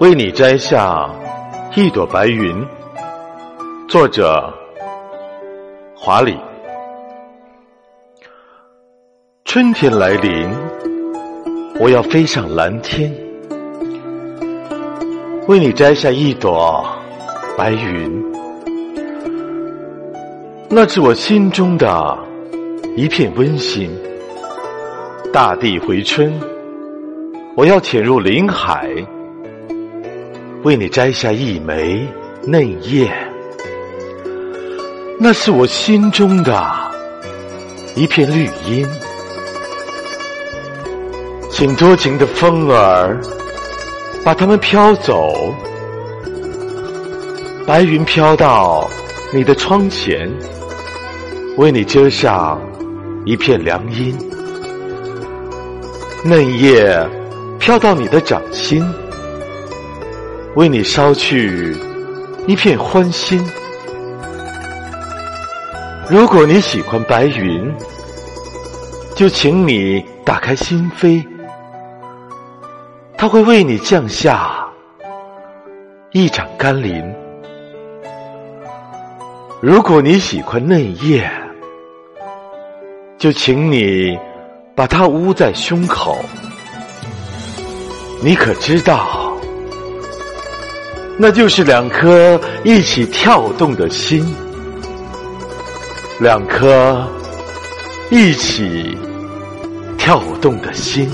为你摘下一朵白云。作者：华里。春天来临，我要飞上蓝天，为你摘下一朵白云。那是我心中的一片温馨。大地回春，我要潜入林海。为你摘下一枚嫩叶，那是我心中的一片绿荫。请多情的风儿把它们飘走，白云飘到你的窗前，为你遮上一片凉荫；嫩叶飘到你的掌心。为你捎去一片欢心。如果你喜欢白云，就请你打开心扉，它会为你降下一盏甘霖。如果你喜欢嫩叶，就请你把它捂在胸口。你可知道？那就是两颗一起跳动的心，两颗一起跳动的心。